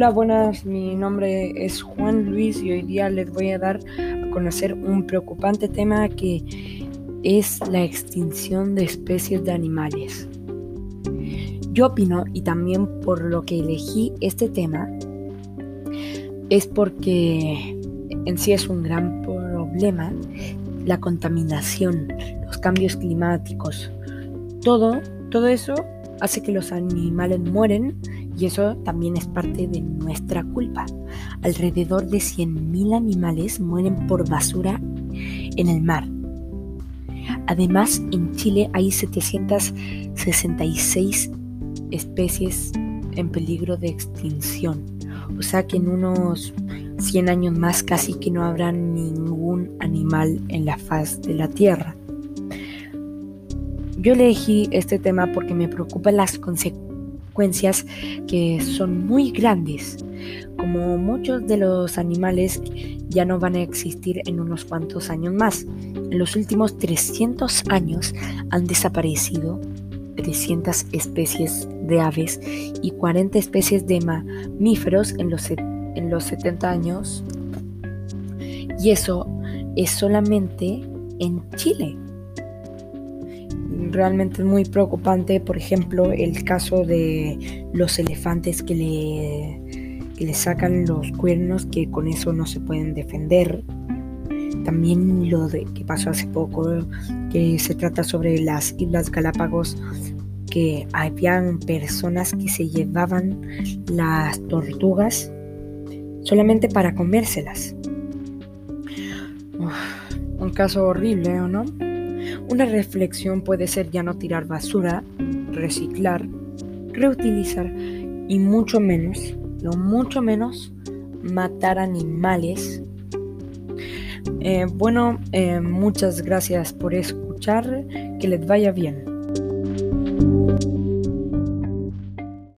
Hola, buenas, mi nombre es Juan Luis y hoy día les voy a dar a conocer un preocupante tema que es la extinción de especies de animales. Yo opino, y también por lo que elegí este tema, es porque en sí es un gran problema la contaminación, los cambios climáticos, todo, todo eso hace que los animales mueren y eso también es parte de nuestra culpa. Alrededor de 100.000 animales mueren por basura en el mar. Además, en Chile hay 766 especies en peligro de extinción. O sea que en unos 100 años más casi que no habrá ningún animal en la faz de la Tierra. Yo elegí este tema porque me preocupan las consecuencias que son muy grandes. Como muchos de los animales ya no van a existir en unos cuantos años más. En los últimos 300 años han desaparecido 300 especies de aves y 40 especies de mamíferos en los, en los 70 años. Y eso es solamente en Chile realmente es muy preocupante, por ejemplo, el caso de los elefantes que le, le sacan los cuernos, que con eso no se pueden defender. También lo de, que pasó hace poco, que se trata sobre las Islas Galápagos, que habían personas que se llevaban las tortugas solamente para comérselas. un caso horrible, ¿o no? Una reflexión puede ser ya no tirar basura, reciclar, reutilizar y mucho menos, lo mucho menos, matar animales. Eh, bueno, eh, muchas gracias por escuchar, que les vaya bien.